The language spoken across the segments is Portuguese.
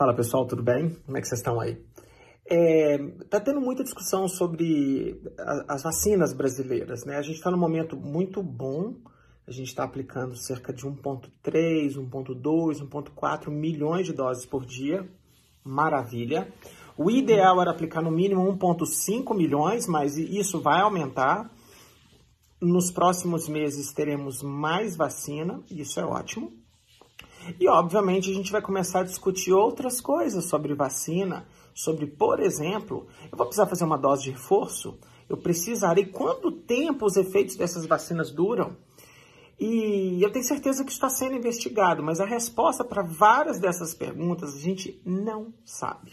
Fala pessoal, tudo bem? Como é que vocês estão aí? É, tá tendo muita discussão sobre a, as vacinas brasileiras, né? A gente está num momento muito bom, a gente está aplicando cerca de 1,3, 1,2, 1,4 milhões de doses por dia, maravilha. O ideal era aplicar no mínimo 1,5 milhões, mas isso vai aumentar. Nos próximos meses teremos mais vacina, isso é ótimo. E, obviamente, a gente vai começar a discutir outras coisas sobre vacina, sobre, por exemplo, eu vou precisar fazer uma dose de reforço? Eu precisarei quanto tempo os efeitos dessas vacinas duram? E eu tenho certeza que está sendo investigado, mas a resposta para várias dessas perguntas a gente não sabe,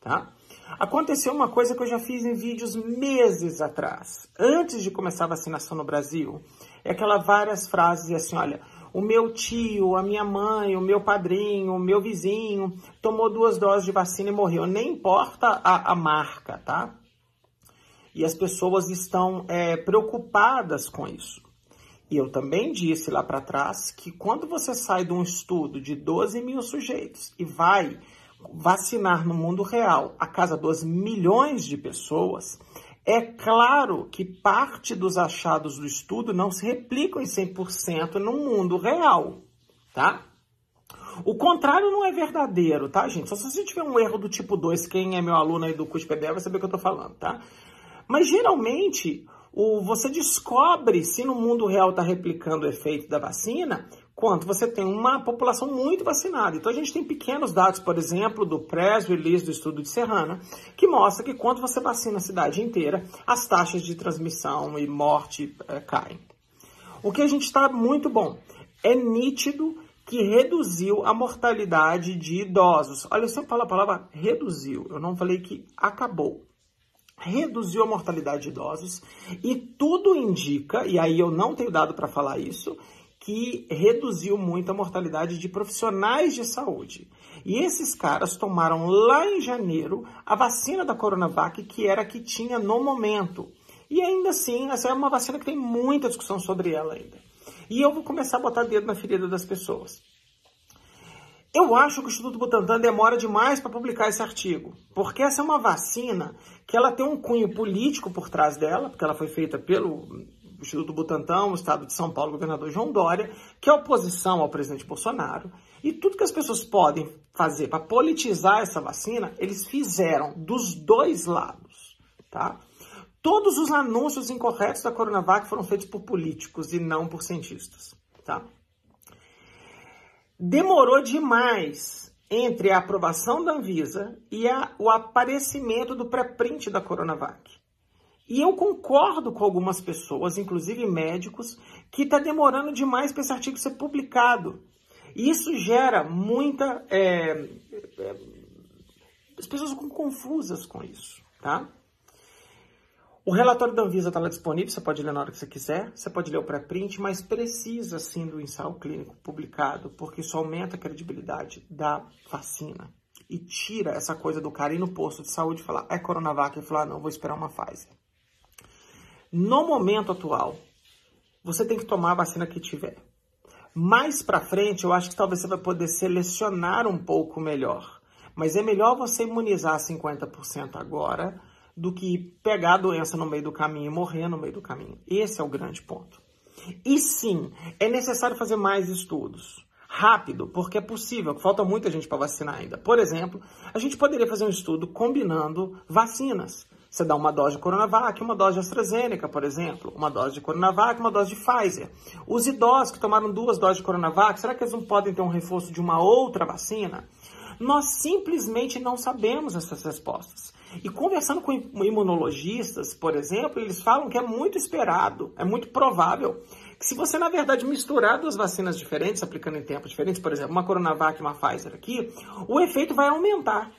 tá? Aconteceu uma coisa que eu já fiz em vídeos meses atrás, antes de começar a vacinação no Brasil. É aquela várias frases assim, olha, o meu tio, a minha mãe, o meu padrinho, o meu vizinho tomou duas doses de vacina e morreu. Nem importa a, a marca, tá? E as pessoas estão é, preocupadas com isso. E eu também disse lá para trás que quando você sai de um estudo de 12 mil sujeitos e vai vacinar no mundo real a casa dos milhões de pessoas, é claro que parte dos achados do estudo não se replicam em 100% no mundo real, tá? O contrário não é verdadeiro, tá, gente? Só se você tiver um erro do tipo 2, quem é meu aluno aí do curso vai saber o que eu tô falando, tá? Mas geralmente, o, você descobre se no mundo real está replicando o efeito da vacina quanto você tem uma população muito vacinada. Então a gente tem pequenos dados, por exemplo, do press release do estudo de Serrana, que mostra que quando você vacina a cidade inteira, as taxas de transmissão e morte é, caem. O que a gente está muito bom. É nítido que reduziu a mortalidade de idosos. Olha, eu sempre falo a palavra reduziu, eu não falei que acabou. Reduziu a mortalidade de idosos e tudo indica, e aí eu não tenho dado para falar isso, que reduziu muito a mortalidade de profissionais de saúde. E esses caras tomaram lá em janeiro a vacina da Coronavac, que era a que tinha no momento. E ainda assim, essa é uma vacina que tem muita discussão sobre ela ainda. E eu vou começar a botar dedo na ferida das pessoas. Eu acho que o Instituto Butantan demora demais para publicar esse artigo, porque essa é uma vacina que ela tem um cunho político por trás dela, porque ela foi feita pelo Instituto Butantan, o Estado de São Paulo, o governador João Dória, que é oposição ao presidente Bolsonaro. E tudo que as pessoas podem fazer para politizar essa vacina, eles fizeram dos dois lados, tá? Todos os anúncios incorretos da Coronavac foram feitos por políticos e não por cientistas, tá? Demorou demais entre a aprovação da Anvisa e a, o aparecimento do pré-print da Coronavac. E eu concordo com algumas pessoas, inclusive médicos, que está demorando demais para esse artigo ser publicado. E isso gera muita. É, é, as pessoas ficam confusas com isso, tá? O relatório da Anvisa está lá disponível, você pode ler na hora que você quiser, você pode ler o pré-print, mas precisa sim do ensaio clínico publicado, porque isso aumenta a credibilidade da vacina e tira essa coisa do cara ir no posto de saúde e falar é Coronavac e falar não, vou esperar uma Pfizer. No momento atual, você tem que tomar a vacina que tiver. Mais para frente, eu acho que talvez você vai poder selecionar um pouco melhor. Mas é melhor você imunizar 50% agora do que pegar a doença no meio do caminho e morrer no meio do caminho. Esse é o grande ponto. E sim, é necessário fazer mais estudos. Rápido, porque é possível, falta muita gente para vacinar ainda. Por exemplo, a gente poderia fazer um estudo combinando vacinas. Você dá uma dose de Coronavac, uma dose de AstraZeneca, por exemplo, uma dose de Coronavac, uma dose de Pfizer. Os idosos que tomaram duas doses de Coronavac, será que eles não podem ter um reforço de uma outra vacina? Nós simplesmente não sabemos essas respostas. E conversando com imunologistas, por exemplo, eles falam que é muito esperado, é muito provável que se você, na verdade, misturar duas vacinas diferentes, aplicando em tempos diferentes, por exemplo, uma Coronavac e uma Pfizer aqui, o efeito vai aumentar.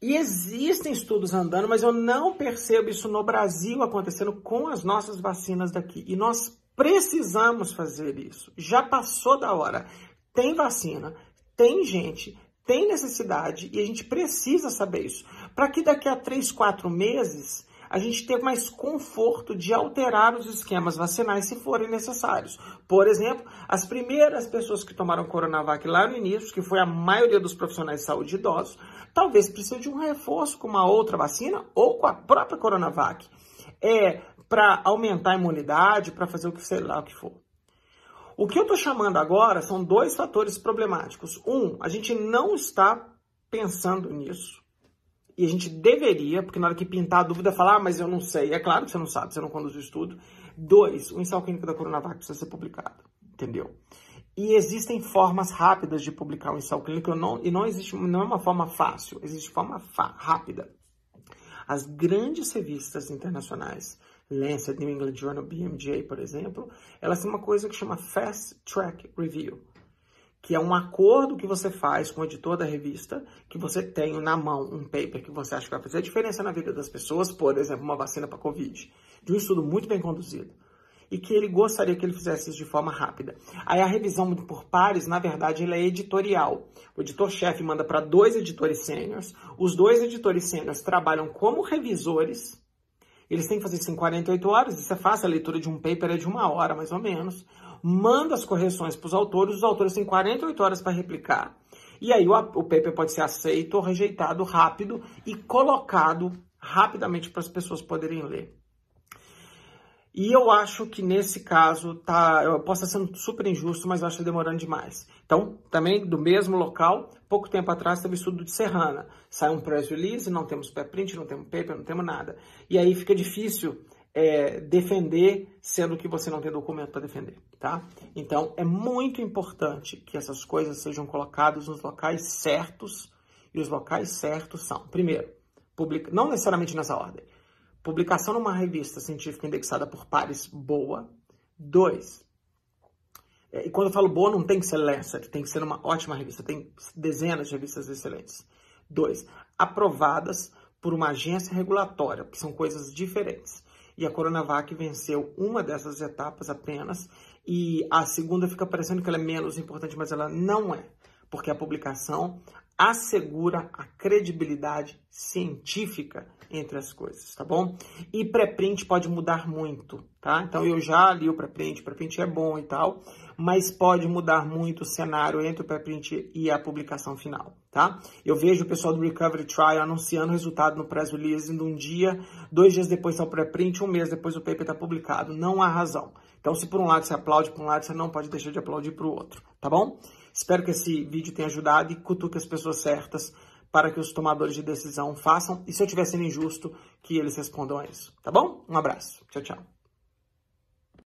E existem estudos andando, mas eu não percebo isso no Brasil acontecendo com as nossas vacinas daqui. E nós precisamos fazer isso. Já passou da hora. Tem vacina, tem gente, tem necessidade e a gente precisa saber isso. Para que daqui a três, quatro meses a gente ter mais conforto de alterar os esquemas vacinais se forem necessários. Por exemplo, as primeiras pessoas que tomaram Coronavac lá no início, que foi a maioria dos profissionais de saúde idosos, talvez precisem de um reforço com uma outra vacina ou com a própria Coronavac. É para aumentar a imunidade, para fazer o que sei lá o que for. O que eu estou chamando agora são dois fatores problemáticos. Um, a gente não está pensando nisso. E a gente deveria, porque na hora que pintar a dúvida, falar, ah, mas eu não sei. É claro que você não sabe, você não conduz o estudo. Dois, o ensaio clínico da Coronavac precisa ser publicado, entendeu? E existem formas rápidas de publicar o ensaio clínico não, e não existe, não é uma forma fácil, existe forma rápida. As grandes revistas internacionais, Lancet, New England Journal, BMJ, por exemplo, elas têm uma coisa que chama Fast Track Review que é um acordo que você faz com o editor da revista, que você tem na mão um paper que você acha que vai fazer a diferença na vida das pessoas, por exemplo, uma vacina para Covid, de um estudo muito bem conduzido, e que ele gostaria que ele fizesse isso de forma rápida. Aí a revisão por pares, na verdade, ela é editorial. O editor-chefe manda para dois editores sêniores, os dois editores sêniores trabalham como revisores, eles têm que fazer isso em 48 horas, isso é fácil, a leitura de um paper é de uma hora, mais ou menos manda as correções para os autores, os autores têm 48 horas para replicar. E aí o, o paper pode ser aceito ou rejeitado rápido e colocado rapidamente para as pessoas poderem ler. E eu acho que nesse caso tá, eu posso estar sendo super injusto, mas eu acho demorando demais. Então, também do mesmo local, pouco tempo atrás teve estudo de Serrana. Sai um press release, não temos pré-print, não temos paper, não temos nada. E aí fica difícil é, defender sendo que você não tem documento para defender, tá? Então, é muito importante que essas coisas sejam colocadas nos locais certos, e os locais certos são, primeiro, publica, não necessariamente nessa ordem, publicação numa revista científica indexada por pares boa, dois, é, e quando eu falo boa, não tem que ser Lancet, tem que ser uma ótima revista, tem dezenas de revistas excelentes. Dois, aprovadas por uma agência regulatória, que são coisas diferentes e a Coronavac venceu uma dessas etapas apenas, e a segunda fica parecendo que ela é menos importante, mas ela não é, porque a publicação assegura a credibilidade científica entre as coisas, tá bom? E pré-print pode mudar muito, tá? Então eu já li o pré-print, pré-print é bom e tal, mas pode mudar muito o cenário entre o pré-print e a publicação final, tá? Eu vejo o pessoal do Recovery Trial anunciando o resultado no press release de um dia, dois dias depois está o pré-print, um mês depois o paper está publicado. Não há razão. Então, se por um lado você aplaude, por um lado você não pode deixar de aplaudir para o outro, tá bom? Espero que esse vídeo tenha ajudado e cutuque as pessoas certas para que os tomadores de decisão façam. E se eu estiver sendo injusto, que eles respondam a isso. Tá bom? Um abraço. Tchau, tchau.